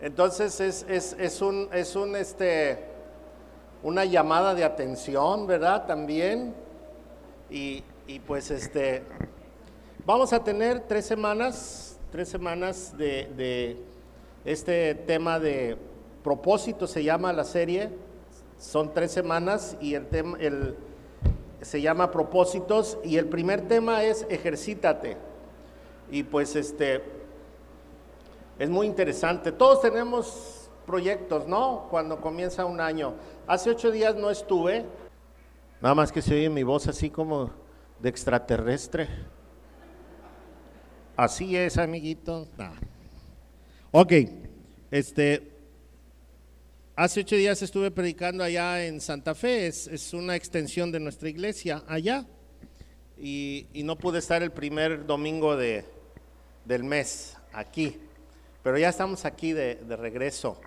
Entonces es, es, es un, es un, este, una llamada de atención, ¿verdad? También. Y, y pues este, vamos a tener tres semanas, tres semanas de, de este tema de propósito, se llama la serie. Son tres semanas y el tema, el, se llama propósitos y el primer tema es ejercítate. Y pues este, es muy interesante. Todos tenemos proyectos, ¿no? Cuando comienza un año. Hace ocho días no estuve, nada más que se oye mi voz así como de extraterrestre. Así es, amiguito. Ok, este, hace ocho días estuve predicando allá en Santa Fe, es, es una extensión de nuestra iglesia allá, y, y, no pude estar el primer domingo de, del mes aquí, pero ya estamos aquí de, de regreso.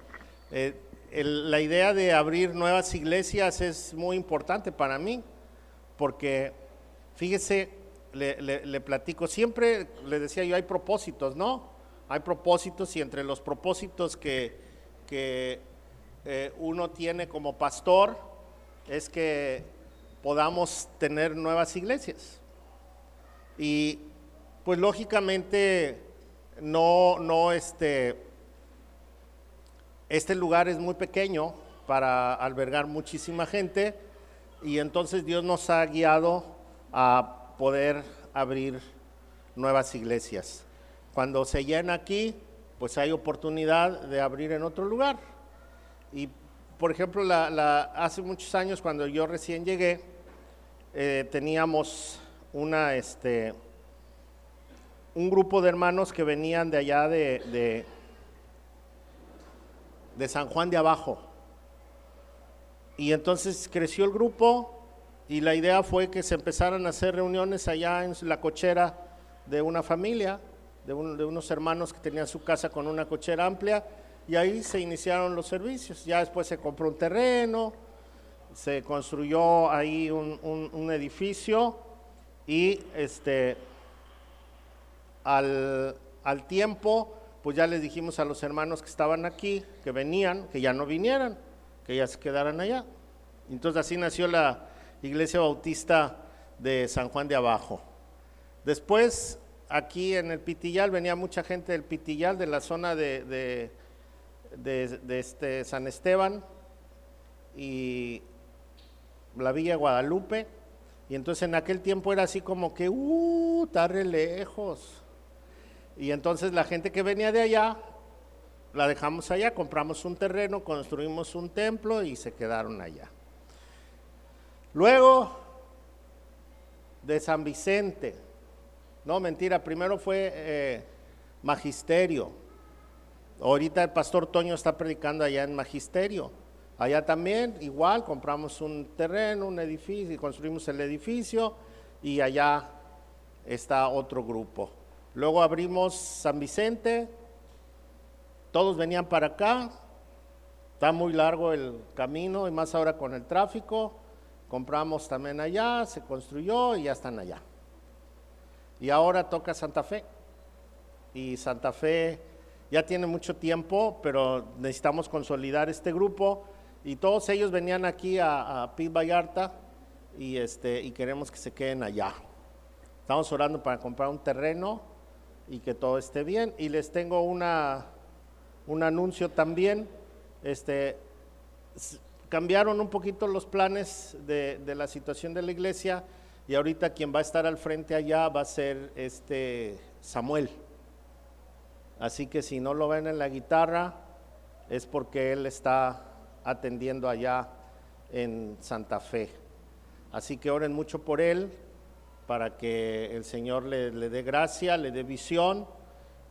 Eh, la idea de abrir nuevas iglesias es muy importante para mí, porque fíjese, le platico, siempre le decía yo, hay propósitos, ¿no? Hay propósitos y entre los propósitos que, que eh, uno tiene como pastor es que podamos tener nuevas iglesias. Y pues lógicamente no, no este, este lugar es muy pequeño para albergar muchísima gente y entonces Dios nos ha guiado a poder abrir nuevas iglesias. Cuando se llena aquí, pues hay oportunidad de abrir en otro lugar. Y, por ejemplo, la, la, hace muchos años, cuando yo recién llegué, eh, teníamos una, este, un grupo de hermanos que venían de allá de, de, San Juan de Abajo. Y entonces creció el grupo y la idea fue que se empezaran a hacer reuniones allá en la cochera de una familia de, de, unos hermanos que tenían su casa con una cochera amplia y ahí se iniciaron los servicios. Ya después se compró un terreno, se construyó ahí un, un, un edificio y este, al, al, tiempo, pues ya les dijimos a los hermanos que estaban aquí, que venían, que ya no vinieran, que ya se quedaran allá. Entonces así nació la Iglesia Bautista de San Juan de Abajo. Después aquí en el Pitillal venía mucha gente del Pitillal, de la zona de, de, de, este San Esteban y la Villa Guadalupe. Y entonces en aquel tiempo era así como que, uh, está lejos. Y entonces la gente que venía de allá, la dejamos allá, compramos un terreno, construimos un templo y se quedaron allá. Luego de San Vicente, no, mentira, primero fue eh, magisterio. Ahorita el pastor Toño está predicando allá en magisterio. Allá también, igual, compramos un terreno, un edificio, construimos el edificio y allá está otro grupo. Luego abrimos San Vicente, todos venían para acá, está muy largo el camino y más ahora con el tráfico. Compramos también allá, se construyó y ya están allá. Y ahora toca Santa Fe. Y Santa Fe ya tiene mucho tiempo, pero necesitamos consolidar este grupo. Y todos ellos venían aquí a, a Vallarta y, este, y queremos que se queden allá. Estamos orando para comprar un terreno y que todo esté bien. Y les tengo una, un anuncio también. Este, cambiaron un poquito los planes de, de la situación de la iglesia y ahorita quien va a estar al frente allá va a ser este Samuel. Así que si no lo ven en la guitarra, es porque él está atendiendo allá en Santa Fe. Así que oren mucho por él, para que el Señor le, le dé gracia, le dé visión,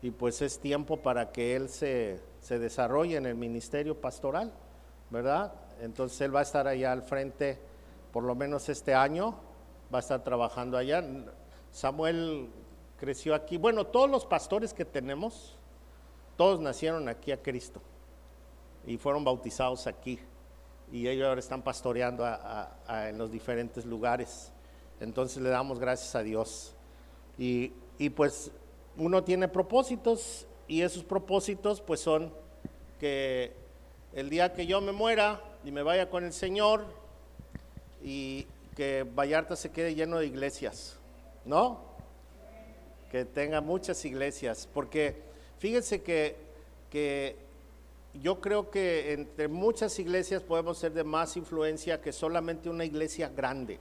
y pues es tiempo para que él se, se desarrolle en el ministerio pastoral, ¿verdad? Entonces él va a estar allá al frente por lo menos este año va a estar trabajando allá. Samuel creció aquí. Bueno, todos los pastores que tenemos, todos nacieron aquí a Cristo y fueron bautizados aquí. Y ellos ahora están pastoreando en los diferentes lugares. Entonces le damos gracias a Dios. Y, y pues uno tiene propósitos y esos propósitos pues son que el día que yo me muera y me vaya con el Señor y que Vallarta se quede lleno de iglesias, ¿no? Que tenga muchas iglesias, porque fíjense que, que yo creo que entre muchas iglesias podemos ser de más influencia que solamente una iglesia grande.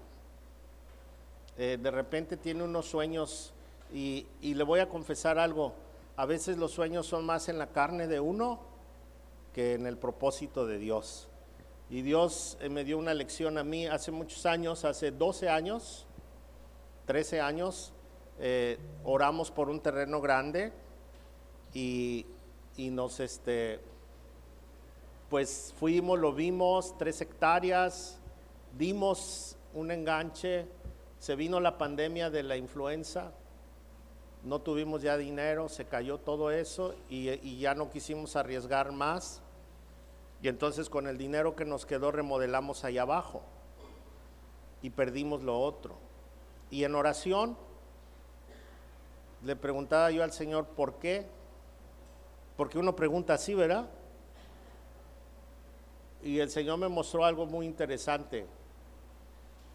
Eh, de repente tiene unos sueños y, le voy a confesar algo, a veces los sueños son más en la carne de uno que en el propósito de Dios. Y Dios eh, me dio una lección a mí hace muchos años, hace 12 años, 13 años, eh, oramos por un terreno grande y, y, nos, este, pues fuimos, lo vimos, tres hectáreas, dimos un enganche, se vino la pandemia de la influenza, no tuvimos ya dinero, se cayó todo eso y, ya no quisimos arriesgar más. Y entonces con el dinero que nos quedó remodelamos ahí abajo y perdimos lo otro. Y en oración le preguntaba yo al Señor, ¿por qué? Porque uno pregunta así, ¿verdad? Y el Señor me mostró algo muy interesante,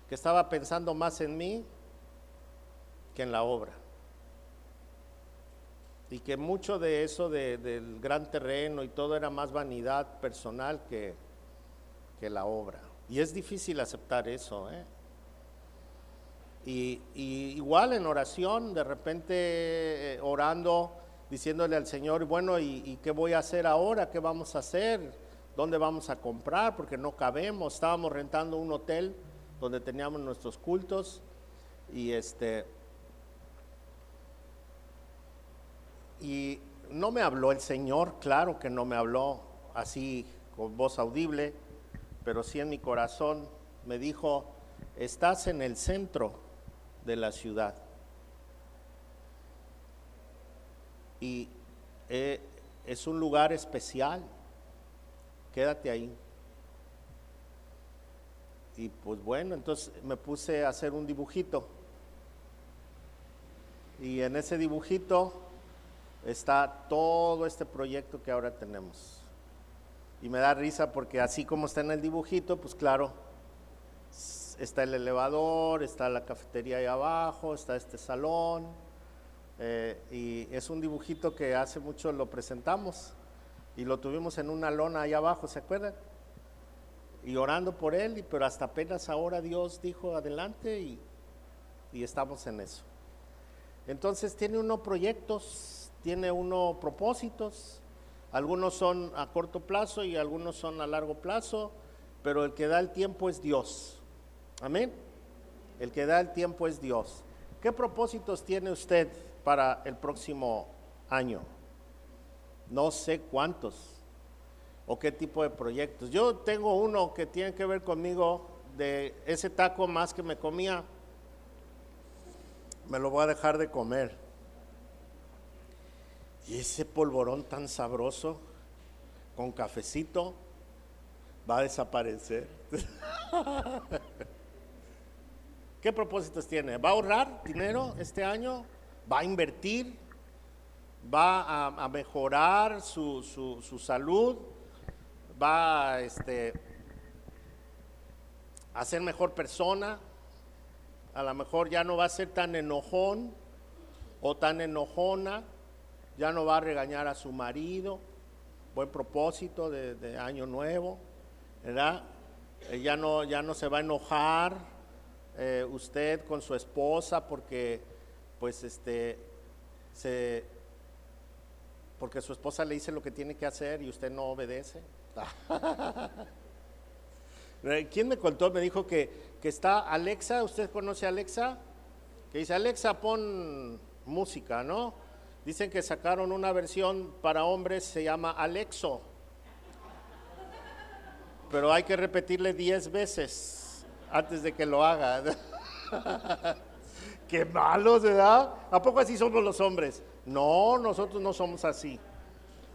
que estaba pensando más en mí que en la obra y que mucho de eso del gran terreno y todo era más vanidad personal que, que la obra. Y es difícil aceptar eso. ¿eh? Y, igual en oración, de repente eh, orando, diciéndole al Señor, bueno, ¿y, ¿y, qué voy a hacer ahora? ¿Qué vamos a hacer? ¿Dónde vamos a comprar? Porque no cabemos. Estábamos rentando un hotel donde teníamos nuestros cultos y este Y no me habló el Señor, claro que no me habló así con voz audible, pero sí en mi corazón me dijo, estás en el centro de la ciudad. Y eh, es un lugar especial, quédate ahí. Y pues bueno, entonces me puse a hacer un dibujito. Y en ese dibujito está todo este proyecto que ahora tenemos. Y me da risa porque así como está en el dibujito, pues claro, está el elevador, está la cafetería ahí abajo, está este salón, eh, y es un dibujito que hace mucho lo presentamos y lo tuvimos en una lona ahí abajo, ¿se acuerdan? Y orando por él, pero hasta apenas ahora Dios dijo adelante y, y estamos en eso. Entonces tiene unos proyectos tiene uno propósitos, algunos son a corto plazo y algunos son a largo plazo, pero el que da el tiempo es Dios. Amén. El que da el tiempo es Dios. ¿Qué propósitos tiene usted para el próximo año? No sé cuántos o qué tipo de proyectos. Yo tengo uno que tiene que ver conmigo de ese taco más que me comía. Me lo voy a dejar de comer. Y ese polvorón tan sabroso, con cafecito, va a desaparecer. ¿Qué propósitos tiene? ¿Va a ahorrar dinero este año? ¿Va a invertir? ¿Va a, mejorar su, su, salud? ¿Va este, a ser mejor persona? A lo mejor ya no va a ser tan enojón o tan enojona ya no va a regañar a su marido, buen propósito de, año nuevo, ¿verdad? Eh, ya, no, ya no se va a enojar eh, usted con su esposa porque pues este se porque su esposa le dice lo que tiene que hacer y usted no obedece. Eh, ¿Quién me contó? Me dijo que, que está Alexa, ¿usted conoce a Alexa? Que dice, Alexa, pon música, ¿no? Dicen que sacaron una versión para hombres, se llama Alexo. Pero hay que repetirle diez veces antes de que lo haga. Qué malos, ¿verdad? ¿A poco así somos los hombres? No, nosotros no somos así.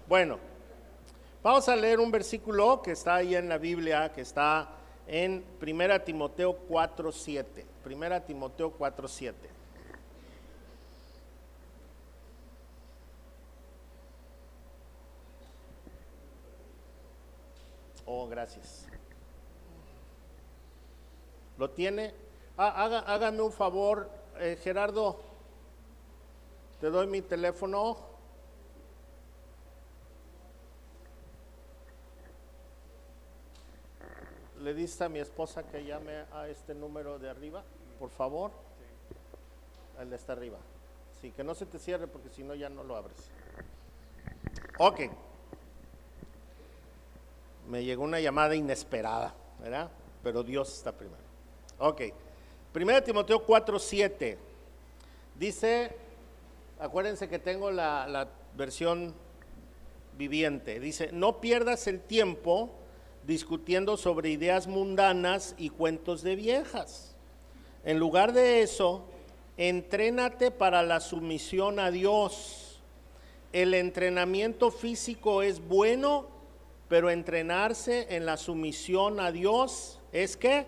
Bueno, vamos a leer un versículo que está ahí en la Biblia, que está en 1 Timoteo 4.7. 1 Timoteo 4.7. Oh, gracias. ¿Lo tiene? Ah, haga, hágame un favor, eh, Gerardo. Te doy mi teléfono. Le a mi esposa que llame a este número de arriba, por favor. El de está arriba. Sí, que no se te cierre porque si no ya no lo abres. Ok. Me llegó una llamada inesperada, ¿verdad? Pero Dios está primero. Ok. Primero Timoteo 4, 7. Dice, acuérdense que tengo la versión viviente. Dice, no pierdas el tiempo discutiendo sobre ideas mundanas y cuentos de viejas. En lugar de eso, entrénate para la sumisión a Dios. El entrenamiento físico es bueno, pero entrenarse en la sumisión a Dios es que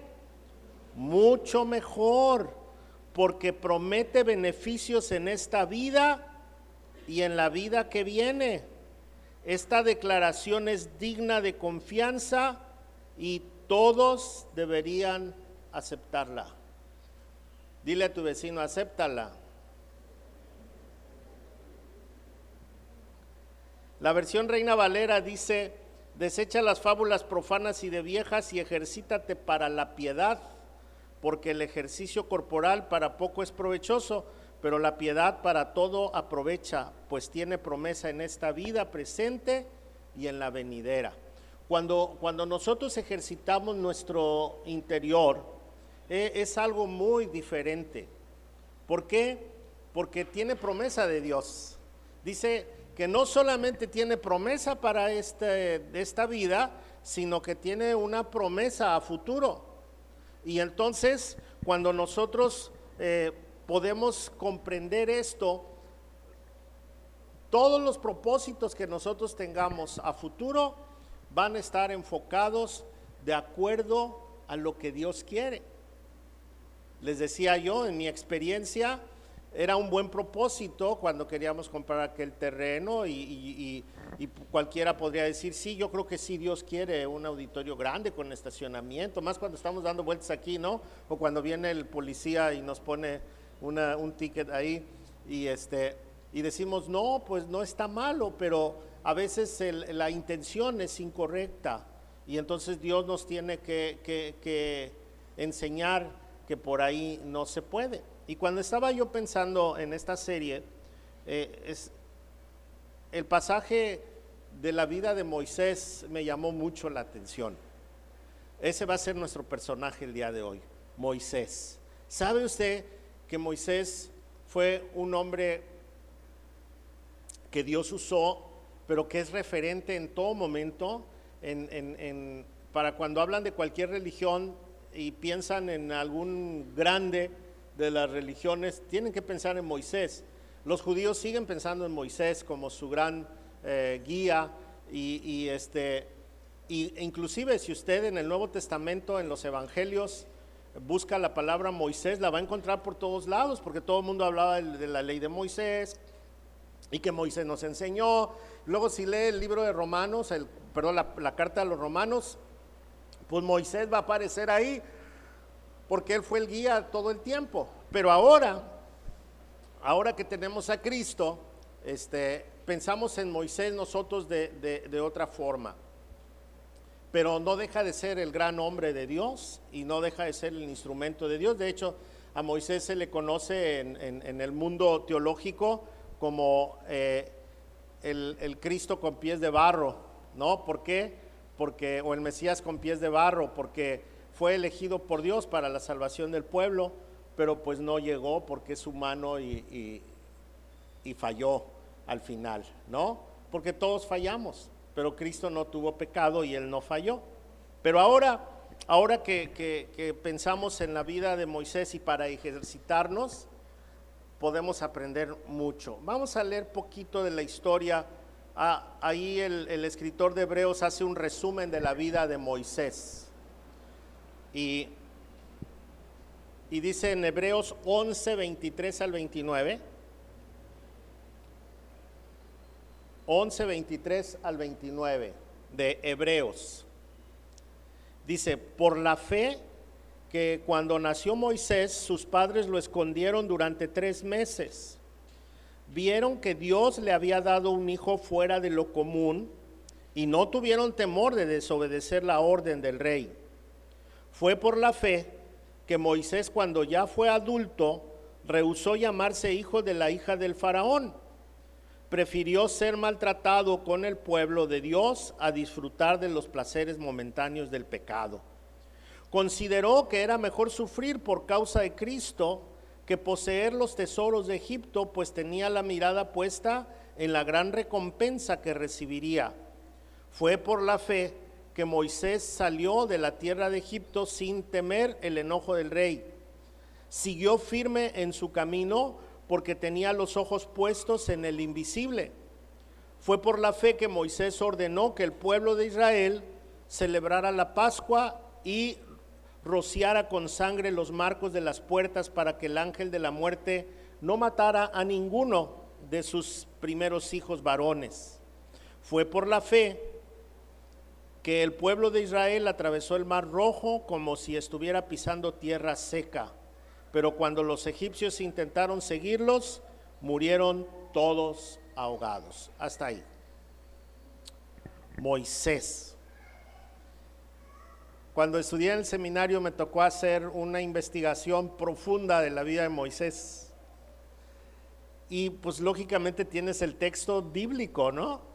mucho mejor, porque promete beneficios en esta vida y en la vida que viene. Esta declaración es digna de confianza y todos deberían aceptarla. Dile a tu vecino, acéptala. La versión Reina Valera dice, desecha las fábulas profanas y de viejas y ejercítate para la piedad, porque el ejercicio corporal para poco es provechoso, pero la piedad para todo aprovecha, pues tiene promesa en esta vida presente y en la venidera. Cuando, cuando nosotros ejercitamos nuestro interior, eh, es algo muy diferente. ¿Por qué? Porque tiene promesa de Dios. Dice que no solamente tiene promesa para este, esta vida, sino que tiene una promesa a futuro. Y entonces, cuando nosotros eh, podemos comprender esto, todos los propósitos que nosotros tengamos a futuro van a estar enfocados de acuerdo a lo que Dios quiere. Les decía yo, en mi experiencia, era un buen propósito cuando queríamos comprar aquel terreno y, cualquiera podría decir, sí, yo creo que sí, Dios quiere un auditorio grande con estacionamiento, más cuando estamos dando vueltas aquí, ¿no? O cuando viene el policía y nos pone un ticket ahí y, este, y decimos, no, pues no está malo, pero a veces la intención es incorrecta y entonces Dios nos tiene que, enseñar que por ahí no se puede. Y cuando estaba yo pensando en esta serie, eh, es, el pasaje de la vida de Moisés me llamó mucho la atención. Ese va a ser nuestro personaje el día de hoy, Moisés. ¿Sabe usted que Moisés fue un hombre que Dios usó, pero que es referente en todo momento, para cuando hablan de cualquier religión y piensan en algún grande de las religiones, tienen que pensar en Moisés. Los judíos siguen pensando en Moisés como su gran eh, guía y, este, inclusive si usted en el Nuevo Testamento, en los Evangelios, busca la palabra Moisés, la va a encontrar por todos lados, porque todo el mundo hablaba de la ley de Moisés y que Moisés nos enseñó. Luego si lee el libro de Romanos, el, perdón, la, carta de los Romanos, pues Moisés va a aparecer ahí, porque él fue el guía todo el tiempo. Pero ahora, ahora que tenemos a Cristo, este, pensamos en Moisés nosotros de otra forma pero no deja de ser el gran hombre de Dios y no deja de ser el instrumento de Dios. De hecho, a Moisés se le conoce en, el mundo teológico como eh, el, Cristo con pies de barro, ¿no? ¿Por qué? Porque, o el Mesías con pies de barro, porque fue elegido por Dios para la salvación del pueblo, pero pues no llegó porque es humano y, y falló al final, ¿no? Porque todos fallamos pero Cristo no tuvo pecado y él no falló. Pero ahora, ahora que, pensamos en la vida de Moisés y para ejercitarnos, podemos aprender mucho. Vamos a leer poquito de la historia. Ah, ahí el, escritor de Hebreos hace un resumen de la vida de Moisés. Y, y dice en Hebreos 11, 23 al 29. 11, 23 al 29 de Hebreos. Dice, por la fe que cuando nació Moisés, sus padres lo escondieron durante tres meses. Vieron que Dios le había dado un hijo fuera de lo común y no tuvieron temor de desobedecer la orden del rey. Fue por la fe que Moisés cuando ya fue adulto rehusó llamarse hijo de la hija del faraón. Prefirió ser maltratado con el pueblo de Dios a disfrutar de los placeres momentáneos del pecado. Consideró que era mejor sufrir por causa de Cristo que poseer los tesoros de Egipto, pues tenía la mirada puesta en la gran recompensa que recibiría. Fue por la fe que Moisés salió de la tierra de Egipto sin temer el enojo del rey. Siguió firme en su camino porque tenía los ojos puestos en el invisible. Fue por la fe que Moisés ordenó que el pueblo de Israel celebrara la Pascua y rociara con sangre los marcos de las puertas para que el ángel de la muerte no matara a ninguno de sus primeros hijos varones. Fue por la fe que el pueblo de Israel atravesó el mar rojo como si estuviera pisando tierra seca. Pero cuando los egipcios intentaron seguirlos, murieron todos ahogados. Hasta ahí. Moisés. Cuando estudié en el seminario me tocó hacer una investigación profunda de la vida de Moisés. Y pues lógicamente tienes el texto bíblico, ¿no?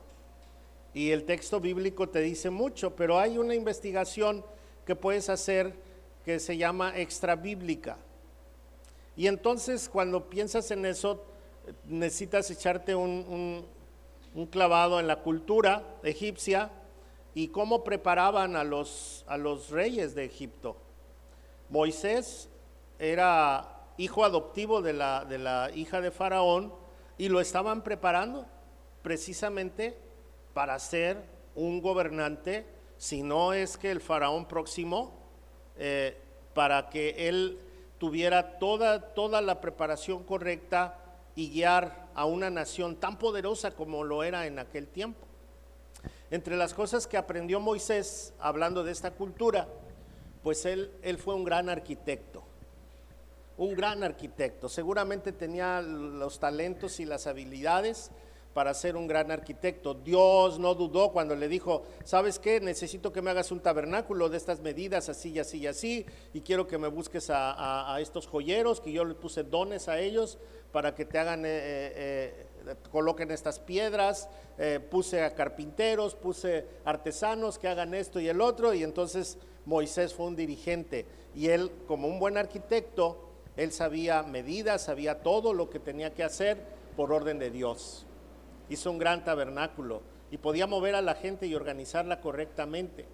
y el texto bíblico te dice mucho, pero hay una investigación que puedes hacer que se llama extra bíblica. Y entonces cuando piensas en eso, necesitas echarte un, clavado en la cultura egipcia y cómo preparaban a los, a los reyes de Egipto. Moisés era hijo adoptivo de la, de la hija de Faraón y lo estaban preparando precisamente para ser un gobernante, si no es que el faraón próximo, eh, para que él tuviera toda, toda la preparación correcta y guiar a una nación tan poderosa como lo era en aquel tiempo. Entre las cosas que aprendió Moisés, hablando de esta cultura, pues él, él fue un gran arquitecto, un gran arquitecto. Seguramente tenía los talentos y las habilidades para ser un gran arquitecto. Dios no dudó cuando le dijo, ¿sabes qué? Necesito que me hagas un tabernáculo de estas medidas, así y así y así, y quiero que me busques a, estos joyeros, que yo le puse dones a ellos para que te hagan, eh, eh, eh, coloquen estas piedras, puse a carpinteros, puse artesanos que hagan esto y el otro, y entonces Moisés fue un dirigente, y él como un buen arquitecto, él sabía medidas, sabía todo lo que tenía que hacer por orden de Dios hizo un gran tabernáculo y podía mover a la gente y organizarla correctamente.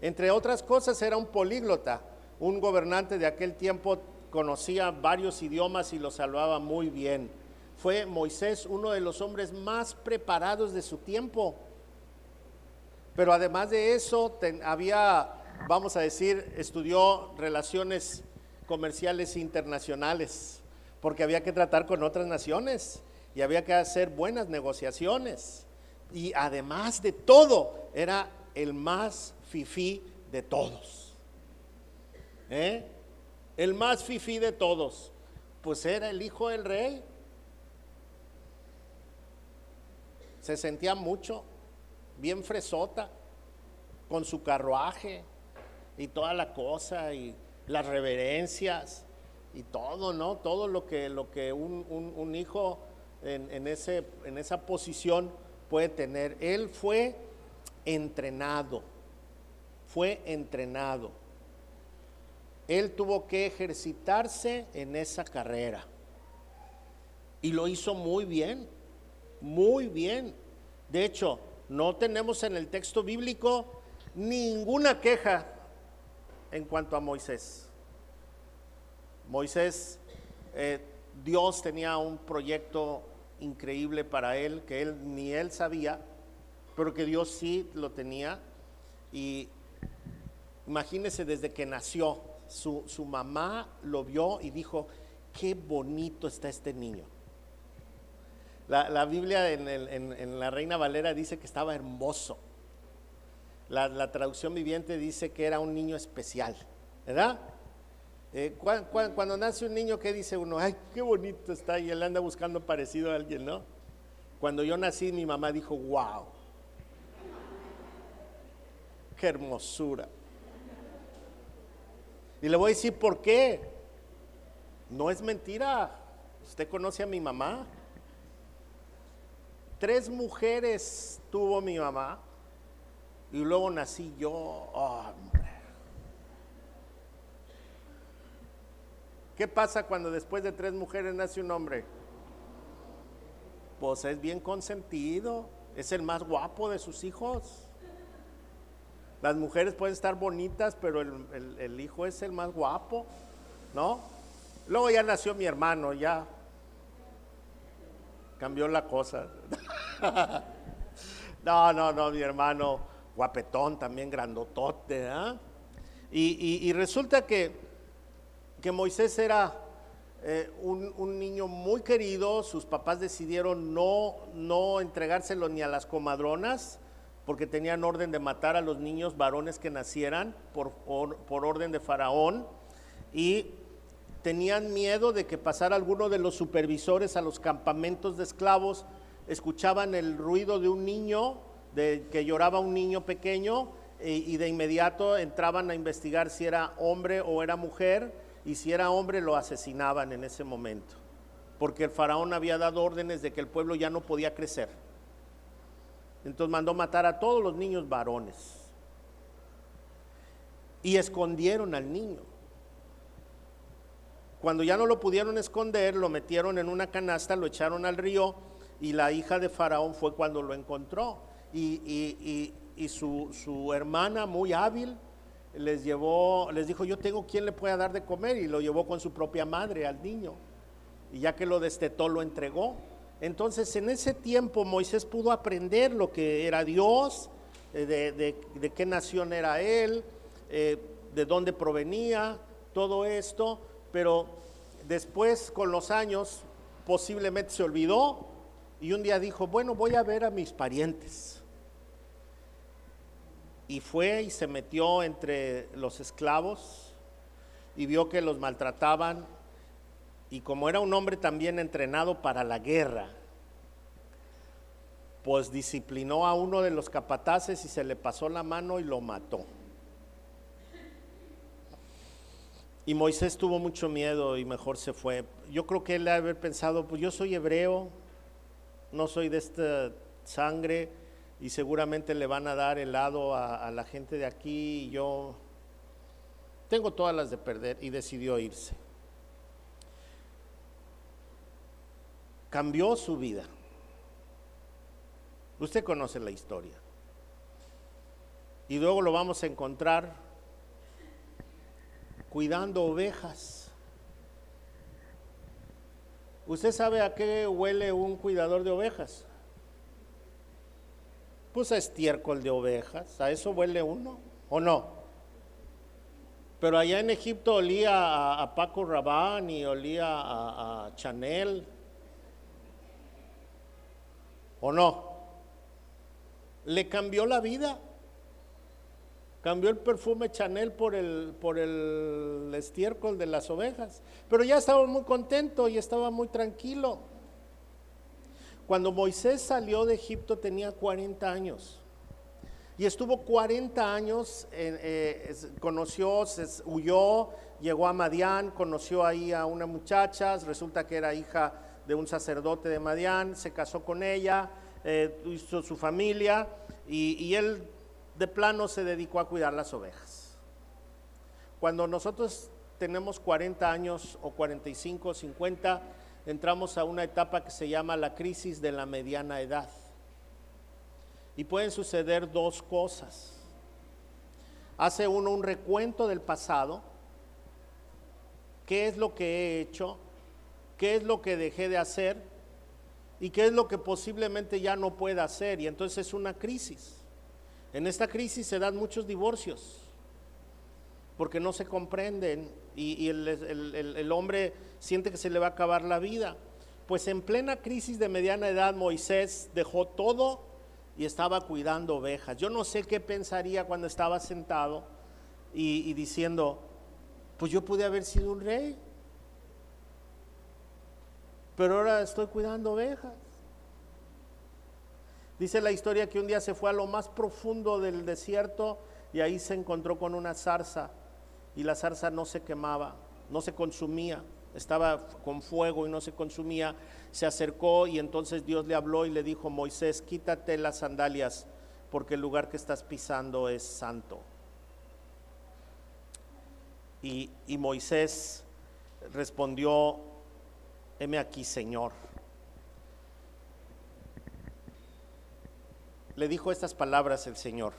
Entre otras cosas era un políglota, un gobernante de aquel tiempo conocía varios idiomas y los hablaba muy bien. Fue Moisés uno de los hombres más preparados de su tiempo. Pero además de eso, había, vamos a decir, estudió relaciones comerciales internacionales, porque había que tratar con otras naciones y había que hacer buenas negociaciones. Y además de todo, era el más fifí de todos. ¿Eh? El más fifí de todos. Pues era el hijo del rey. Se sentía mucho, bien fresota, con su carruaje y toda la cosa y las reverencias y todo, ¿no? Todo lo que, lo que un, un hijo en, ese, en esa posición puede tener. Él fue entrenado, fue entrenado. Él tuvo que ejercitarse en esa carrera. Y lo hizo muy bien, muy bien. De hecho, no tenemos en el texto bíblico ninguna queja en cuanto a Moisés. Moisés, eh, Dios tenía un proyecto increíble para él, que él ni él sabía, pero que Dios sí lo tenía. Y imagínese desde que nació, su, mamá lo vio y dijo, qué bonito está este niño. La, Biblia en, en, la Reina Valera dice que estaba hermoso. La, traducción viviente dice que era un niño especial, ¿verdad? Eh, cuando nace un niño, ¿qué dice uno? Ay, qué bonito está y él anda buscando parecido a alguien, ¿no? Cuando yo nací, mi mamá dijo, wow, qué hermosura. Y le voy a decir por qué. No es mentira. Usted conoce a mi mamá. Tres mujeres tuvo mi mamá y luego nací yo. Hombre. ¿Qué pasa cuando después de tres mujeres nace un hombre? Pues es bien consentido, es el más guapo de sus hijos. Las mujeres pueden estar bonitas, pero el, el hijo es el más guapo, ¿no? Luego ya nació mi hermano, ya cambió la cosa. no, no, no, mi hermano, guapetón, también grandotote. ¿ah? Y, resulta que, que, Moisés era eh, un, niño muy querido, sus papás decidieron no, no entregárselo ni a las comadronas, porque tenían orden de matar a los niños varones que nacieran por, por orden de Faraón. Y tenían miedo de que pasara alguno de los supervisores a los campamentos de esclavos, escuchaban el ruido de un niño, de que lloraba un niño pequeño, y de inmediato entraban a investigar si era hombre o era mujer, y si era hombre lo asesinaban en ese momento, porque el faraón había dado órdenes de que el pueblo ya no podía crecer. Entonces mandó matar a todos los niños varones. Y escondieron al niño. Cuando ya no lo pudieron esconder, lo metieron en una canasta, lo echaron al río y la hija de Faraón fue cuando lo encontró. Y, su, hermana, muy hábil, les llevó, les dijo, yo tengo quien le pueda dar de comer y lo llevó con su propia madre al niño. Y ya que lo destetó, lo entregó. Entonces en ese tiempo Moisés pudo aprender lo que era Dios, eh, de, qué nación era él, eh, de dónde provenía, todo esto pero después con los años posiblemente se olvidó y un día dijo, bueno, voy a ver a mis parientes. Y fue y se metió entre los esclavos y vio que los maltrataban y como era un hombre también entrenado para la guerra, pues disciplinó a uno de los capataces y se le pasó la mano y lo mató. Y Moisés tuvo mucho miedo y mejor se fue. Yo creo que él debe haber pensado, pues yo soy hebreo, no soy de esta sangre y seguramente le van a dar helado a, a la gente de aquí y yo tengo todas las de perder y decidió irse. Cambió su vida. Usted conoce la historia. Y luego lo vamos a encontrar cuidando ovejas. ¿Usted sabe a qué huele un cuidador de ovejas? Pues a estiércol de ovejas, a eso huele uno, ¿o no? Pero allá en Egipto olía a, Paco Rabanne y olía a, a Chanel, ¿o no? Le cambió la vida. Cambió el perfume Chanel por el, por el estiércol de las ovejas. Pero ya estaba muy contento y estaba muy tranquilo. Cuando Moisés salió de Egipto tenía 40 años. Y estuvo 40 años, eh, conoció, huyó, llegó a Madián, conoció ahí a una muchacha, resulta que era hija de un sacerdote de Madián, se casó con ella, eh, hizo su familia y, y él de plano se dedicó a cuidar las ovejas. Cuando nosotros tenemos 40 años o 45 o 50, entramos a una etapa que se llama la crisis de la mediana edad. Y pueden suceder dos cosas. Hace uno un recuento del pasado, qué es lo que he hecho, qué es lo que dejé de hacer y qué es lo que posiblemente ya no pueda hacer. Y entonces es una crisis. En esta crisis se dan muchos divorcios porque no se comprenden y, el, hombre siente que se le va a acabar la vida. Pues en plena crisis de mediana edad Moisés dejó todo y estaba cuidando ovejas. Yo no sé qué pensaría cuando estaba sentado y, y diciendo, pues yo pude haber sido un rey, pero ahora estoy cuidando ovejas. Dice la historia que un día se fue a lo más profundo del desierto y ahí se encontró con una zarza y la zarza no se quemaba, no se consumía, estaba con fuego y no se consumía. Se acercó y entonces Dios le habló y le dijo, Moisés, quítate las sandalias porque el lugar que estás pisando es santo. Y, y Moisés respondió, heme aquí, Señor. Le dijo estas palabras el Señor.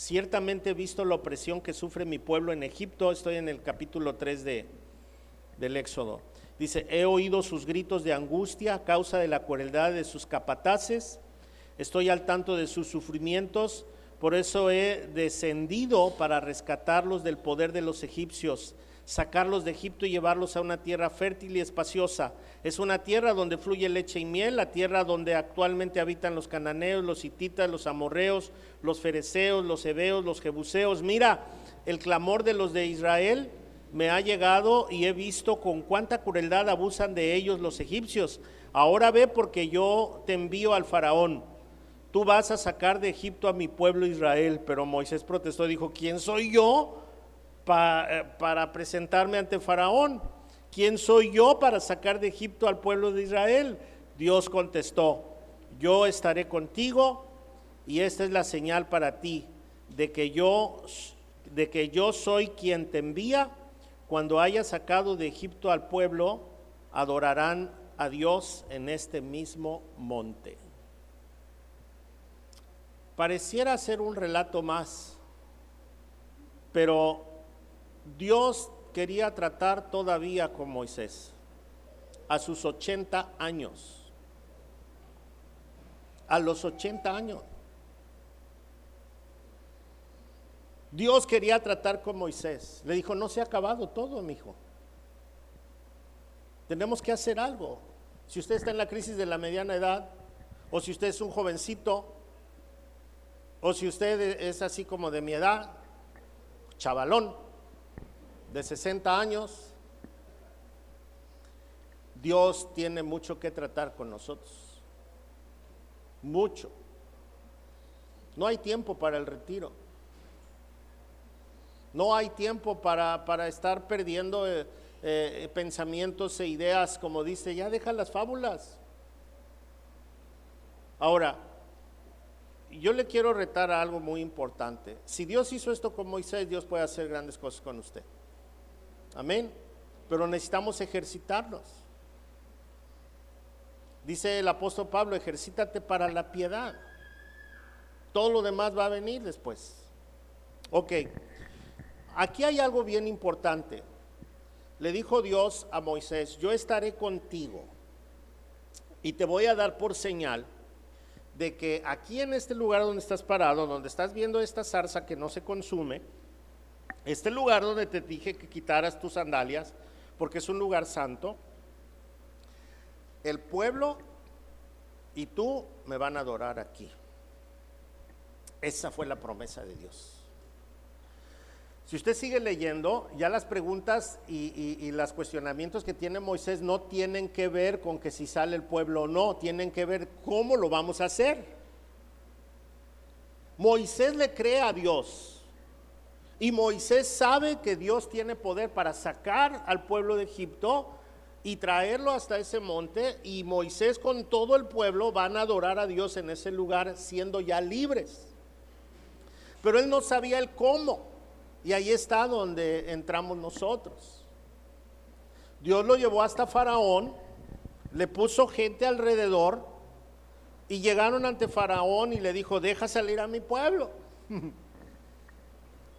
Ciertamente he visto la opresión que sufre mi pueblo en Egipto. Estoy en el capítulo 3 de, del Éxodo. Dice, he oído sus gritos de angustia a causa de la crueldad de sus capataces. Estoy al tanto de sus sufrimientos. Por eso he descendido para rescatarlos del poder de los egipcios sacarlos de Egipto y llevarlos a una tierra fértil y espaciosa. Es una tierra donde fluye leche y miel, la tierra donde actualmente habitan los cananeos, los hititas, los amorreos, los fereceos, los hebeos, los jebuseos. Mira, el clamor de los de Israel me ha llegado y he visto con cuánta crueldad abusan de ellos los egipcios. Ahora ve porque yo te envío al faraón. Tú vas a sacar de Egipto a mi pueblo Israel. Pero Moisés protestó y dijo, ¿quién soy yo? Eh, para presentarme ante Faraón. ¿Quién soy yo para sacar de Egipto al pueblo de Israel? Dios contestó, yo estaré contigo y esta es la señal para ti de que yo de que yo soy quien te envía. Cuando haya sacado de Egipto al pueblo, adorarán a Dios en este mismo monte. Pareciera ser un relato más, pero Dios quería tratar todavía con Moisés a sus 80 años. A los 80 años. Dios quería tratar con Moisés. Le dijo, no se ha acabado todo, mi hijo. Tenemos que hacer algo. Si usted está en la crisis de la mediana edad, o si usted es un jovencito, o si usted es así como de mi edad, chavalón, de 60 años, Dios tiene mucho que tratar con nosotros. Mucho. No hay tiempo para el retiro. No hay tiempo para, estar perdiendo eh, eh, pensamientos e ideas, como dice, ya deja las fábulas. Ahora, yo le quiero retar a algo muy importante. Si Dios hizo esto con Moisés, Dios puede hacer grandes cosas con usted. Amén. Pero necesitamos ejercitarnos. Dice el apóstol Pablo, ejercítate para la piedad. Todo lo demás va a venir después. Ok, aquí hay algo bien importante. Le dijo Dios a Moisés, yo estaré contigo y te voy a dar por señal de que aquí en este lugar donde estás parado, donde estás viendo esta zarza que no se consume, este lugar donde te dije que quitaras tus sandalias, porque es un lugar santo, el pueblo y tú me van a adorar aquí. Esa fue la promesa de Dios. Si usted sigue leyendo, ya las preguntas y, y, los cuestionamientos que tiene Moisés no tienen que ver con que si sale el pueblo o no, tienen que ver cómo lo vamos a hacer. Moisés le cree a Dios y Moisés sabe que Dios tiene poder para sacar al pueblo de Egipto y traerlo hasta ese monte. Y Moisés con todo el pueblo van a adorar a Dios en ese lugar siendo ya libres. Pero él no sabía el cómo. Y ahí está donde entramos nosotros. Dios lo llevó hasta Faraón, le puso gente alrededor y llegaron ante Faraón y le dijo, deja salir a mi pueblo.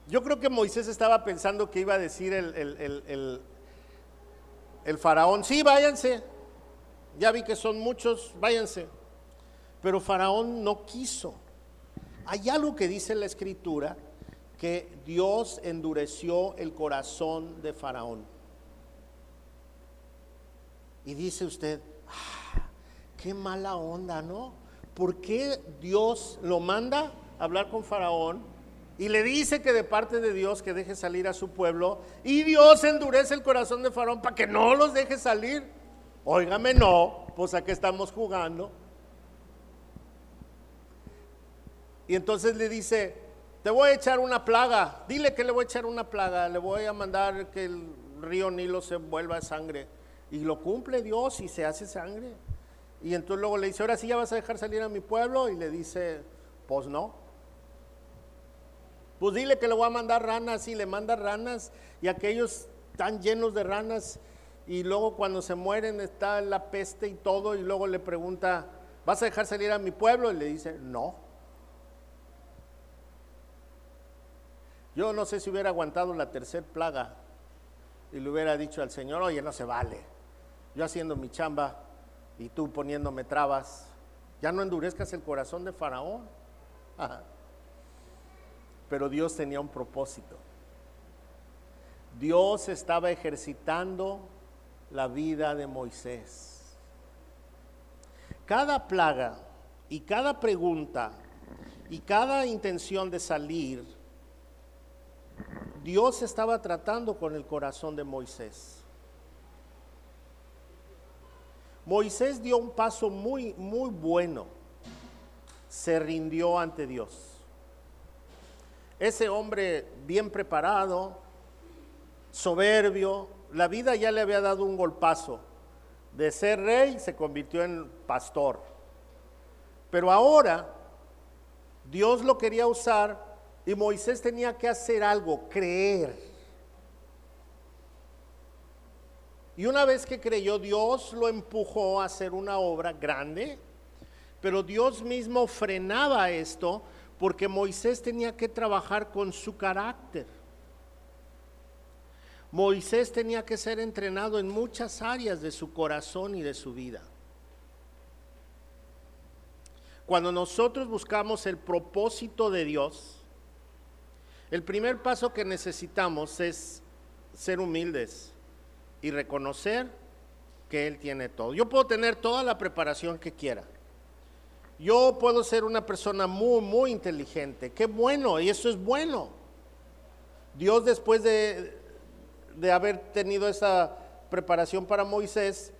Yo creo que Moisés estaba pensando que iba a decir el, el, faraón, sí, váyanse, ya vi que son muchos, váyanse. Pero faraón no quiso. Hay algo que dice la escritura que Dios endureció el corazón de faraón. Y dice usted, ah, qué mala onda, ¿no? ¿por qué Dios lo manda a hablar con Faraón y le dice que de parte de Dios que deje salir a su pueblo y Dios endurece el corazón de Faraón para que no los deje salir? Óigame, no, pues a qué estamos jugando. Y entonces le dice, te voy a echar una plaga, dile que le voy a echar una plaga, le voy a mandar que el río Nilo se vuelva sangre. Y lo cumple Dios y se hace sangre. Y entonces luego le dice, ahora sí ya vas a dejar salir a mi pueblo. Y le dice, pues no. Pues dile que le voy a mandar ranas y le manda ranas. Y aquellos están llenos de ranas. Y luego cuando se mueren está la peste y todo. Y luego le pregunta, ¿vas a dejar salir a mi pueblo? Y le dice, no. Yo no sé si hubiera aguantado la tercera plaga y le hubiera dicho al Señor, oye, no se vale. Yo haciendo mi chamba y tú poniéndome trabas. Ya no endurezcas el corazón de Faraón. Pero Dios tenía un propósito. Dios estaba ejercitando la vida de Moisés. Cada plaga y cada pregunta y cada intención de salir Dios estaba tratando con el corazón de Moisés. Moisés dio un paso muy, muy bueno. Se rindió ante Dios. Ese hombre bien preparado, soberbio, la vida ya le había dado un golpazo. De ser rey se convirtió en pastor. Pero ahora Dios lo quería usar y Moisés tenía que hacer algo, creer. Y una vez que creyó, Dios lo empujó a hacer una obra grande, pero Dios mismo frenaba esto porque Moisés tenía que trabajar con su carácter. Moisés tenía que ser entrenado en muchas áreas de su corazón y de su vida. Cuando nosotros buscamos el propósito de Dios, el primer paso que necesitamos es ser humildes y reconocer que Él tiene todo. Yo puedo tener toda la preparación que quiera. Yo puedo ser una persona muy, muy inteligente. Qué bueno, y eso es bueno. Dios después de, de haber tenido esa preparación para Moisés,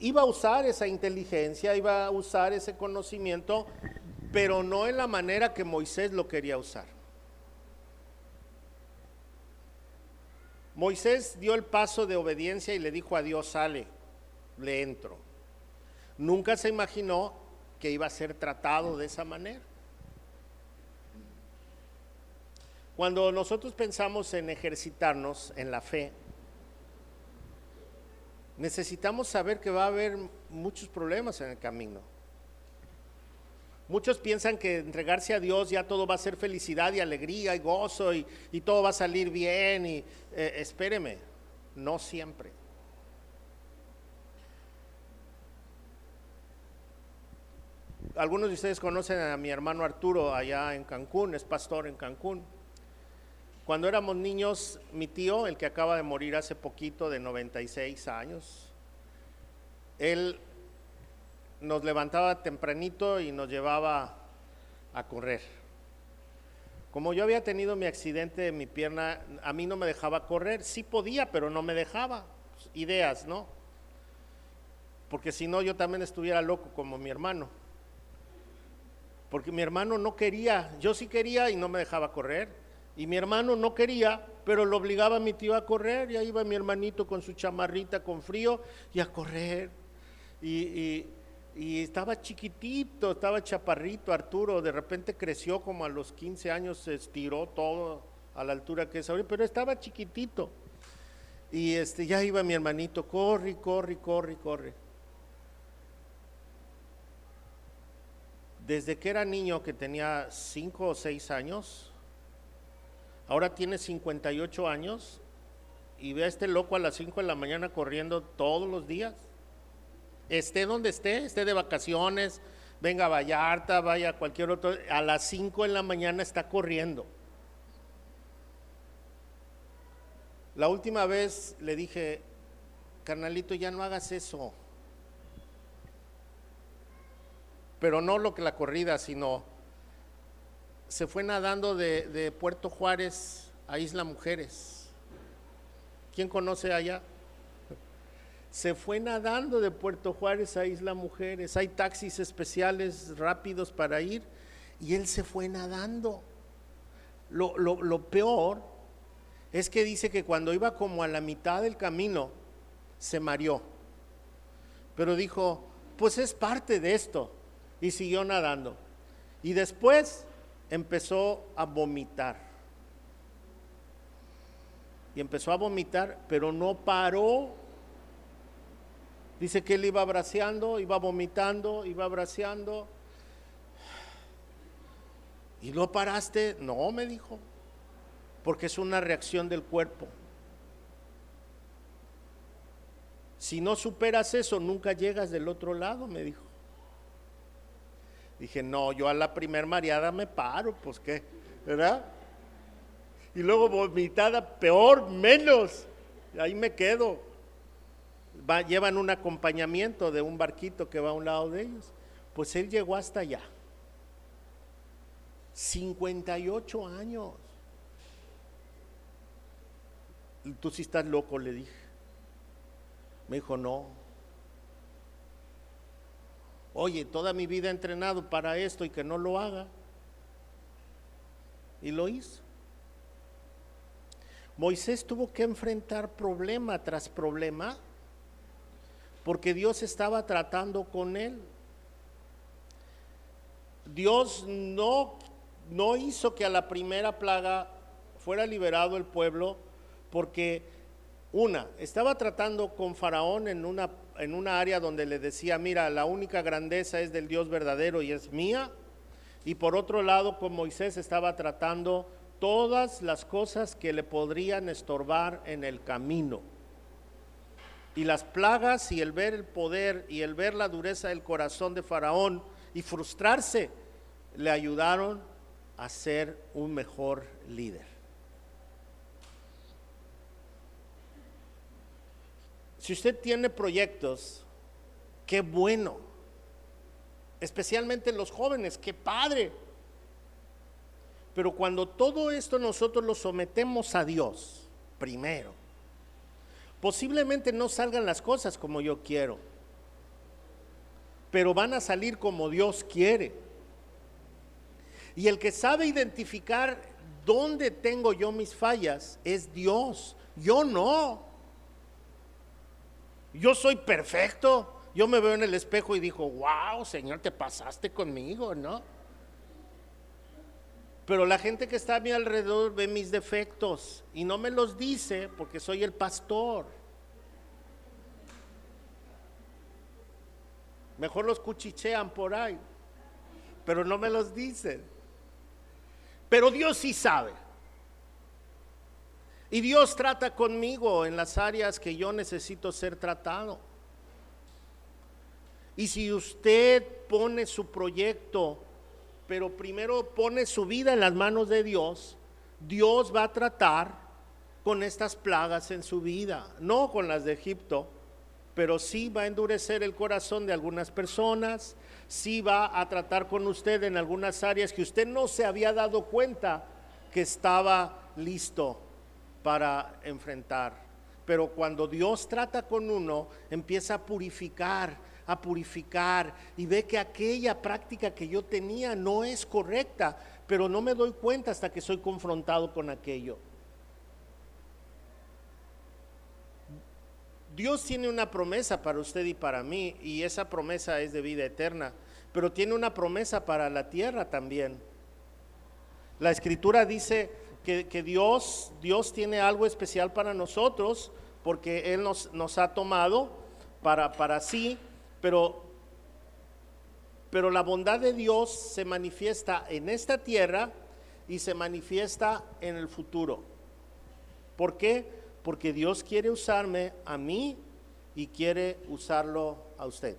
iba a usar esa inteligencia, iba a usar ese conocimiento, pero no en la manera que Moisés lo quería usar. Moisés dio el paso de obediencia y le dijo a Dios, sale, le entro. Nunca se imaginó que iba a ser tratado de esa manera. Cuando nosotros pensamos en ejercitarnos en la fe, necesitamos saber que va a haber muchos problemas en el camino. Muchos piensan que entregarse a Dios ya todo va a ser felicidad y alegría y gozo y, todo va a salir bien. Y eh, espéreme, no siempre. Algunos de ustedes conocen a mi hermano Arturo allá en Cancún, es pastor en Cancún. Cuando éramos niños, mi tío, el que acaba de morir hace poquito de 96 años, él nos levantaba tempranito y nos llevaba a correr. Como yo había tenido mi accidente de mi pierna, a mí no me dejaba correr. Sí podía, pero no me dejaba. Ideas, ¿no? Porque si no, yo también estuviera loco como mi hermano. Porque mi hermano no quería, yo sí quería y no me dejaba correr. Y mi hermano no quería, pero lo obligaba a mi tío a correr. Y ahí iba mi hermanito con su chamarrita con frío y a correr. y, estaba chiquitito, estaba chaparrito Arturo, de repente creció como a los 15 años, se estiró todo a la altura que es ahora, pero estaba chiquitito. Y este, ya iba mi hermanito, corre, corre, corre, corre. Desde que era niño, que tenía 5 o 6 años, ahora tiene 58 años y ve a este loco a las 5 de la mañana corriendo todos los días esté donde esté, esté de vacaciones, venga a Vallarta, vaya a cualquier otro, a las 5 en la mañana está corriendo. La última vez le dije, carnalito, ya no hagas eso. Pero no lo que la corrida, sino se fue nadando de, Puerto Juárez a Isla Mujeres. ¿Quién conoce allá? Se fue nadando de Puerto Juárez a Isla Mujeres. Hay taxis especiales rápidos para ir y él se fue nadando. Lo, lo, lo peor es que dice que cuando iba como a la mitad del camino, se mareó. Pero dijo, pues es parte de esto. Y siguió nadando. Y después empezó a vomitar. Y empezó a vomitar, pero no paró. Dice que él iba braceando, iba vomitando, iba braceando. ¿Y no paraste? No, me dijo porque es una reacción del cuerpo. Si no superas eso, nunca llegas del otro lado, me dijo. Dije, no, yo a la primer mareada me paro, pues qué, ¿verdad? Y luego vomitada, peor, menos. Ahí me quedo. llevan un acompañamiento de un barquito que va a un lado de ellos. Pues él llegó hasta allá. 58 años tú sí estás loco, le dije. Me dijo, no. Oye, toda mi vida he entrenado para esto y que no lo haga. Y lo hizo. Moisés tuvo que enfrentar problema tras problema porque Dios estaba tratando con él. Dios no, no hizo que a la primera plaga fuera liberado el pueblo porque una, estaba tratando con Faraón en una, en una área donde le decía, mira, la única grandeza es del Dios verdadero y es mía. Y por otro lado, con Moisés estaba tratando todas las cosas que le podrían estorbar en el camino. Y las plagas y el ver el poder y el ver la dureza del corazón de Faraón y frustrarse le ayudaron a ser un mejor líder. Si usted tiene proyectos, qué bueno. Especialmente los jóvenes, qué padre. Pero cuando todo esto nosotros lo sometemos a Dios, primero, posiblemente no salgan las cosas como yo quiero, pero van a salir como Dios quiere. Y el que sabe identificar dónde tengo yo mis fallas es Dios, yo no. Yo soy perfecto. Yo me veo en el espejo y digo, wow, Señor, te pasaste conmigo, ¿no? Pero la gente que está a mi alrededor ve mis defectos y no me los dice porque soy el pastor. Mejor los cuchichean por ahí, pero no me los dicen. Pero Dios sí sabe. Y Dios trata conmigo en las áreas que yo necesito ser tratado. Y si usted pone su proyecto, pero primero pone su vida en las manos de Dios, Dios va a tratar con estas plagas en su vida, no con las de Egipto, pero sí va a endurecer el corazón de algunas personas, sí va a tratar con usted en algunas áreas que usted no se había dado cuenta que estaba listo para enfrentar. Pero cuando Dios trata con uno, empieza a purificar, a purificar y ve que aquella práctica que yo tenía no es correcta, pero no me doy cuenta hasta que soy confrontado con aquello. Dios tiene una promesa para usted y para mí y esa promesa es de vida eterna, pero tiene una promesa para la tierra también. La escritura dice, que, Dios, Dios tiene algo especial para nosotros porque Él nos, nos ha tomado para, para sí, pero, pero la bondad de Dios se manifiesta en esta tierra y se manifiesta en el futuro. ¿Por qué? Porque Dios quiere usarme a mí y quiere usarlo a usted.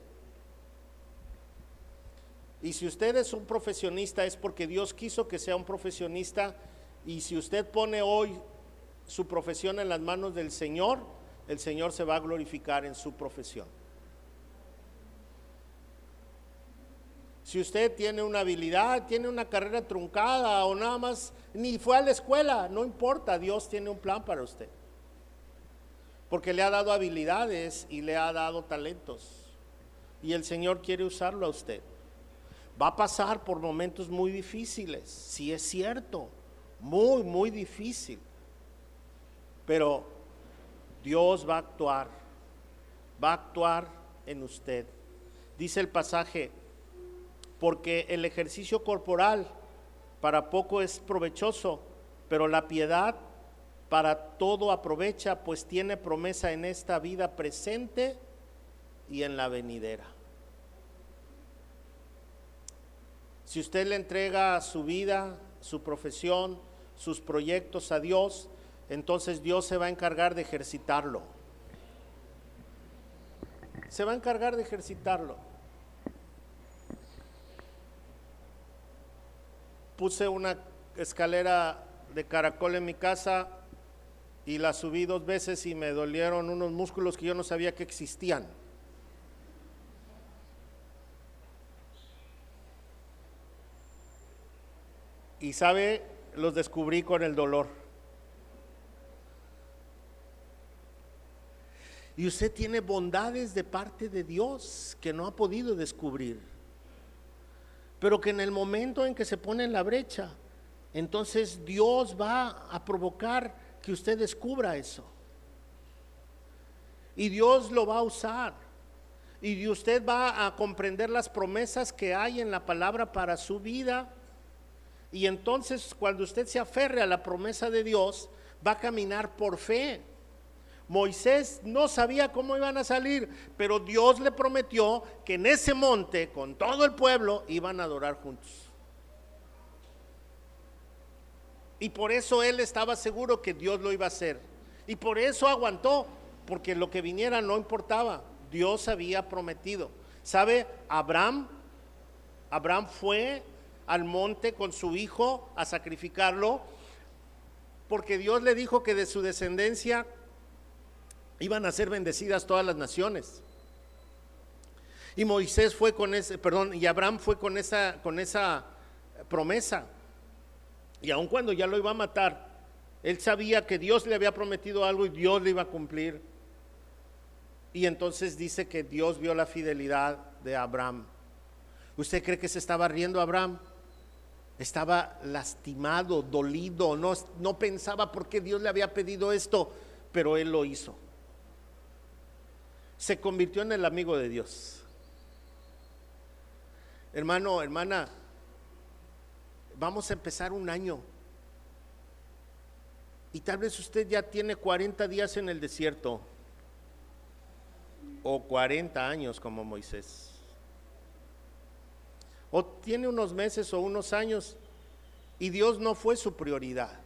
Y si usted es un profesionista es porque Dios quiso que sea un profesionista y si usted pone hoy su profesión en las manos del Señor, el Señor se va a glorificar en su profesión. Si usted tiene una habilidad, tiene una carrera truncada o nada más, ni fue a la escuela, no importa, Dios tiene un plan para usted. Porque le ha dado habilidades y le ha dado talentos. Y el Señor quiere usarlo a usted. Va a pasar por momentos muy difíciles, si es cierto, muy, muy difícil. Pero Dios va a actuar, va a actuar en usted. Dice el pasaje, porque el ejercicio corporal para poco es provechoso, pero la piedad para todo aprovecha, pues tiene promesa en esta vida presente y en la venidera. Si usted le entrega su vida, su profesión, sus proyectos a Dios, entonces Dios se va a encargar de ejercitarlo. Se va a encargar de ejercitarlo. puse una escalera de caracol en mi casa y la subí dos veces y me dolieron unos músculos que yo no sabía que existían. Y sabe, los descubrí con el dolor. Y usted tiene bondades de parte de Dios que no ha podido descubrir pero que en el momento en que se pone en la brecha, entonces Dios va a provocar que usted descubra eso. Y Dios lo va a usar. Y usted va a comprender las promesas que hay en la palabra para su vida. Y entonces cuando usted se aferre a la promesa de Dios, va a caminar por fe. Moisés no sabía cómo iban a salir, pero Dios le prometió que en ese monte, con todo el pueblo, iban a adorar juntos. Y por eso él estaba seguro que Dios lo iba a hacer. Y por eso aguantó, porque lo que viniera no importaba. Dios había prometido. ¿Sabe? Abraham, Abraham fue al monte con su hijo a sacrificarlo, porque Dios le dijo que de su descendencia iban a ser bendecidas todas las naciones. Y Moisés fue con ese, perdón, y Abraham fue con esa, con esa promesa. Y aun cuando ya lo iba a matar, él sabía que Dios le había prometido algo y Dios le iba a cumplir. Y entonces dice que Dios vio la fidelidad de Abraham. ¿Usted cree que se estaba riendo Abraham? Estaba lastimado, dolido, no, no pensaba por qué Dios le había pedido esto, pero él lo hizo se convirtió en el amigo de Dios. Hermano, hermana, vamos a empezar un año. Y tal vez usted ya tiene 40 días en el desierto o 40 años como Moisés. O tiene unos meses o unos años y Dios no fue su prioridad.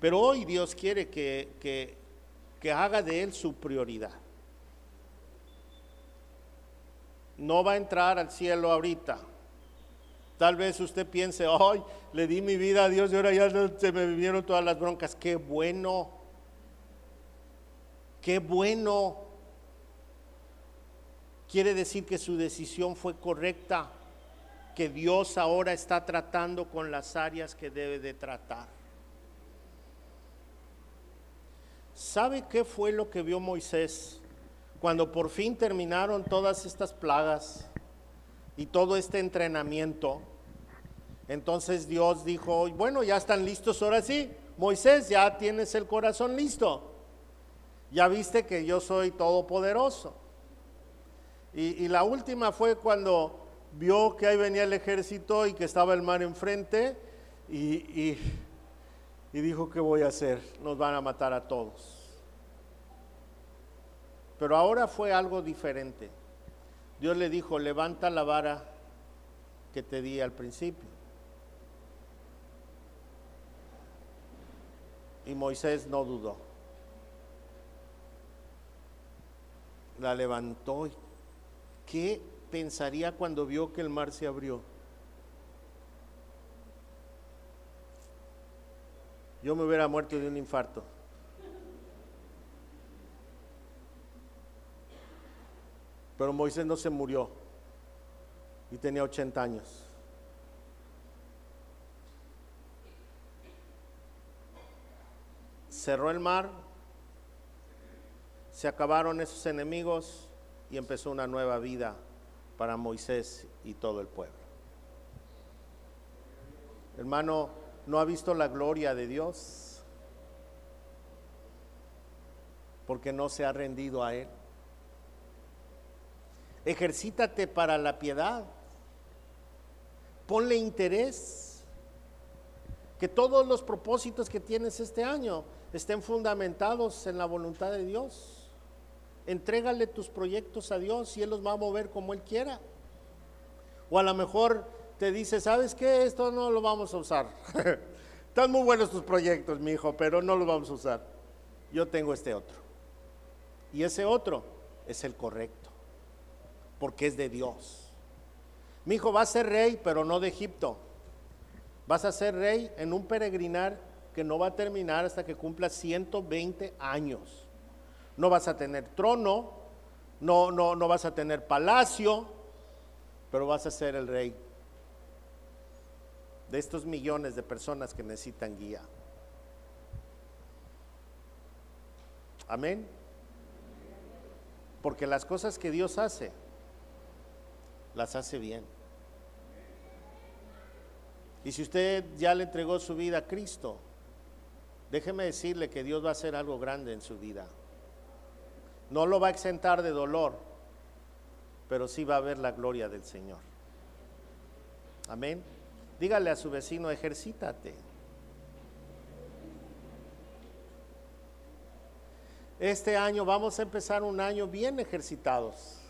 Pero hoy Dios quiere que, que que haga de él su prioridad. No va a entrar al cielo ahorita. Tal vez usted piense, hoy le di mi vida a Dios y ahora ya se me vivieron todas las broncas. Qué bueno, qué bueno. Quiere decir que su decisión fue correcta, que Dios ahora está tratando con las áreas que debe de tratar. ¿Sabe qué fue lo que vio Moisés cuando por fin terminaron todas estas plagas y todo este entrenamiento? Entonces Dios dijo, bueno, ya están listos ahora sí. Moisés, ya tienes el corazón listo. Ya viste que yo soy todopoderoso. Y, y la última fue cuando vio que ahí venía el ejército y que estaba el mar enfrente y y dijo, ¿qué voy a hacer? Nos van a matar a todos. Pero ahora fue algo diferente. Dios le dijo, levanta la vara que te di al principio. Y Moisés no dudó. La levantó. ¿Qué pensaría cuando vio que el mar se abrió? yo me hubiera muerto de un infarto. Pero Moisés no se murió. y tenía 80 años. Cerró el mar, se acabaron esos enemigos y empezó una nueva vida para Moisés y todo el pueblo. Hermano, ¿no ha visto la gloria de Dios? Porque no se ha rendido a Él. Ejercítate para la piedad. Ponle interés. Que todos los propósitos que tienes este año estén fundamentados en la voluntad de Dios. Entrégale tus proyectos a Dios y Él los va a mover como Él quiera. O a lo mejor te dice, ¿sabes qué? Esto no lo vamos a usar. Están muy buenos tus proyectos, mi hijo, pero no los vamos a usar. Yo tengo este otro. Y ese otro es el correcto, porque es de Dios. Mi hijo va a ser rey, pero no de Egipto. Vas a ser rey en un peregrinar que no va a terminar hasta que cumpla 120 años. No vas a tener trono, no, no, no vas a tener palacio, pero vas a ser el rey de estos millones de personas que necesitan guía. Amén. Porque las cosas que Dios hace, las hace bien. Y si usted ya le entregó su vida a Cristo, déjeme decirle que Dios va a hacer algo grande en su vida. No lo va a exentar de dolor, pero sí va a ver la gloria del Señor. Amén. Dígale a su vecino, ejercítate. Este año vamos a empezar un año bien ejercitados.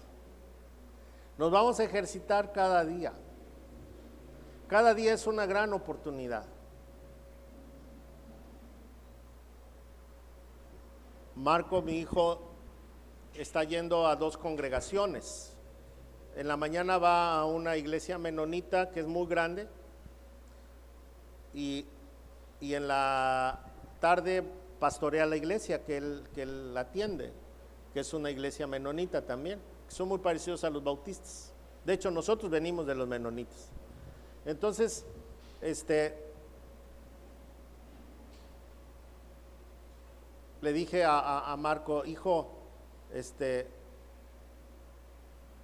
Nos vamos a ejercitar cada día. Cada día es una gran oportunidad. Marco, mi hijo, está yendo a dos congregaciones. En la mañana va a una iglesia menonita que es muy grande y, en la tarde pastorea la iglesia que él, que él atiende, que es una iglesia menonita también, que son muy parecidos a los bautistas. De hecho, nosotros venimos de los menonitas. Entonces, este, le dije a, a, Marco, hijo, este,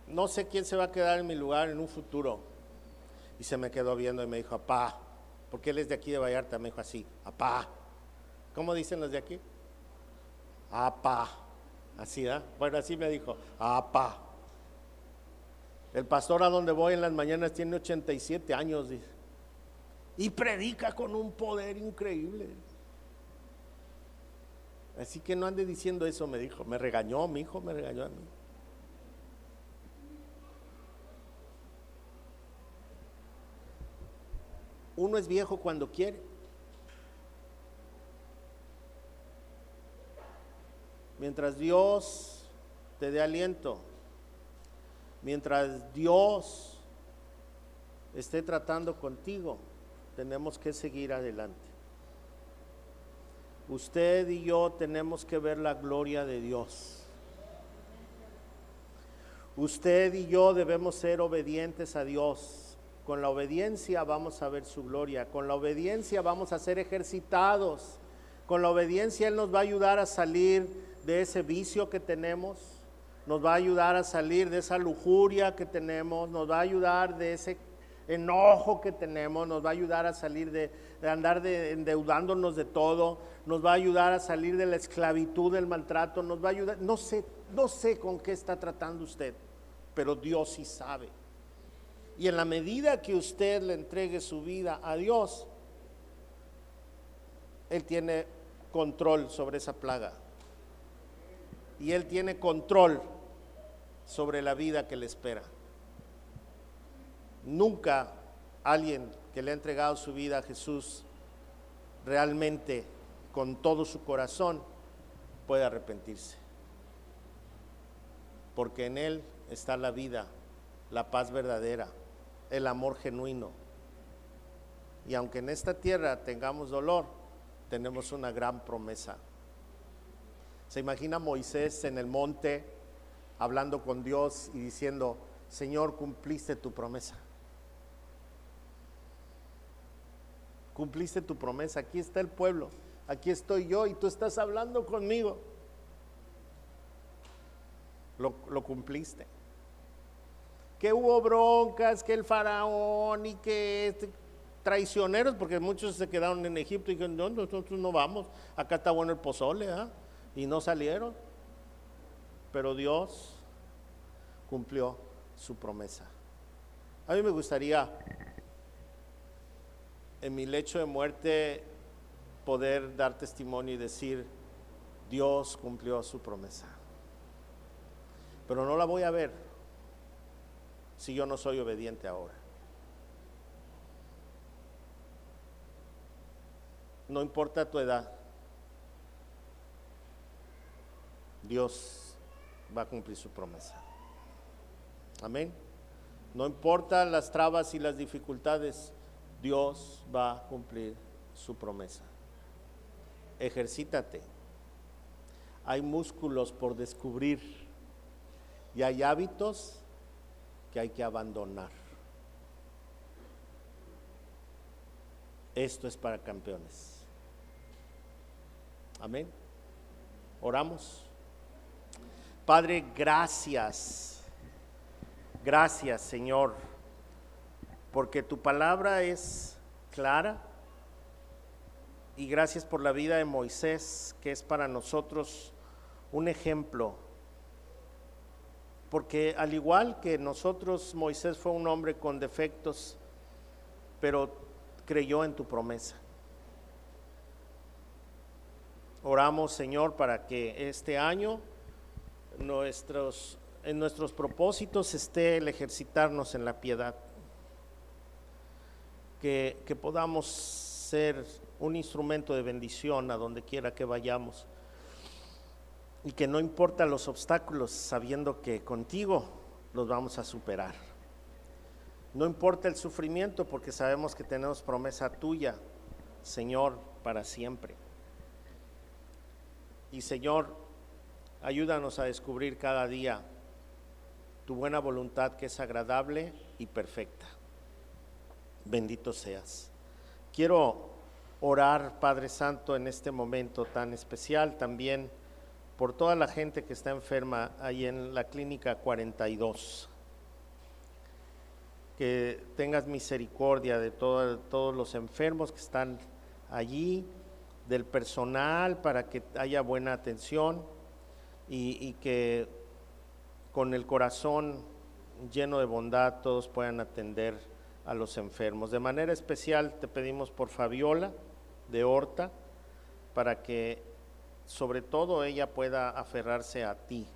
no sé quién se va a quedar en mi lugar en un futuro. Y se me quedó viendo y me dijo, papá, porque él es de aquí de Vallarta, me dijo así, apá. ¿Cómo dicen los de aquí? Apá. Así, ¿ah? Bueno, así me dijo, apá. El pastor a donde voy en las mañanas tiene 87 años, dice. Y predica con un poder increíble. Así que no ande diciendo eso, me dijo. Me regañó, mi hijo me regañó a mí. Uno es viejo cuando quiere. Mientras Dios te dé aliento, mientras Dios esté tratando contigo, tenemos que seguir adelante. Usted y yo tenemos que ver la gloria de Dios. Usted y yo debemos ser obedientes a Dios. Con la obediencia vamos a ver su gloria. Con la obediencia vamos a ser ejercitados. Con la obediencia Él nos va a ayudar a salir de ese vicio que tenemos. Nos va a ayudar a salir de esa lujuria que tenemos. Nos va a ayudar de ese enojo que tenemos. Nos va a ayudar a salir de, andar endeudándonos de todo. Nos va a ayudar a salir de la esclavitud, del maltrato. Nos va a ayudar. No sé, no sé con qué está tratando usted, pero Dios sí sabe. Y en la medida que usted le entregue su vida a Dios, Él tiene control sobre esa plaga. Y Él tiene control sobre la vida que le espera. Nunca alguien que le ha entregado su vida a Jesús realmente con todo su corazón puede arrepentirse. Porque en Él está la vida, la paz verdadera, el amor genuino. Y aunque en esta tierra tengamos dolor, tenemos una gran promesa. Se imagina Moisés en el monte hablando con Dios y diciendo, Señor, cumpliste tu promesa. Cumpliste tu promesa. Aquí está el pueblo. Aquí estoy yo y tú estás hablando conmigo. Lo, lo cumpliste. Que hubo broncas, que el faraón y que este, traicioneros, porque muchos se quedaron en Egipto y dijeron, no, nosotros no vamos, acá está bueno el pozole, ¿ah? y no salieron. Pero Dios cumplió su promesa. A mí me gustaría en mi lecho de muerte poder dar testimonio y decir, Dios cumplió su promesa. Pero no la voy a ver si yo no soy obediente ahora. No importa tu edad, Dios va a cumplir su promesa. Amén. No importa las trabas y las dificultades, Dios va a cumplir su promesa. Ejercítate. Hay músculos por descubrir y hay hábitos que hay que abandonar. Esto es para campeones. Amén. Oramos. Padre, gracias. Gracias, Señor, porque tu palabra es clara. Y gracias por la vida de Moisés, que es para nosotros un ejemplo. Porque al igual que nosotros, Moisés fue un hombre con defectos, pero creyó en tu promesa. Oramos, Señor, para que este año nuestros, en nuestros propósitos esté el ejercitarnos en la piedad. Que, podamos ser un instrumento de bendición a donde quiera que vayamos. Y que no importa los obstáculos, sabiendo que contigo los vamos a superar. No importa el sufrimiento, porque sabemos que tenemos promesa tuya, Señor, para siempre. Y Señor, Ayúdanos a descubrir cada día tu buena voluntad que es agradable y perfecta. Bendito seas. Quiero orar, Padre Santo, en este momento tan especial también por toda la gente que está enferma ahí en la clínica 42. Que tengas misericordia de todos los enfermos que están allí, del personal, para que haya buena atención y, que con el corazón lleno de bondad todos puedan atender a los enfermos. De manera especial te pedimos por Fabiola de Horta, para que sobre todo ella pueda aferrarse a ti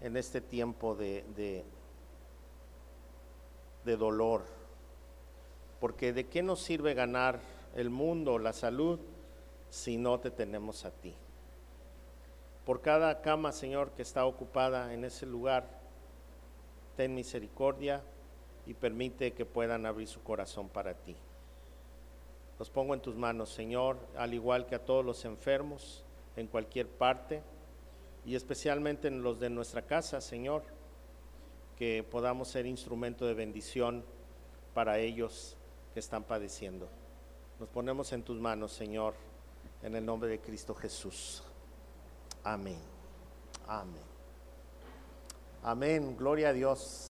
en este tiempo de, de, de dolor. Porque de qué nos sirve ganar el mundo, la salud, si no te tenemos a ti por cada cama, Señor, que está ocupada en ese lugar. Ten misericordia y permite que puedan abrir su corazón para ti. Los pongo en tus manos, Señor, al igual que a todos los enfermos en cualquier parte y especialmente en los de nuestra casa, Señor, que podamos ser instrumento de bendición para ellos que están padeciendo. Nos ponemos en tus manos, Señor, en el nombre de Cristo Jesús. Amén. Amén. Amén. Gloria a Dios.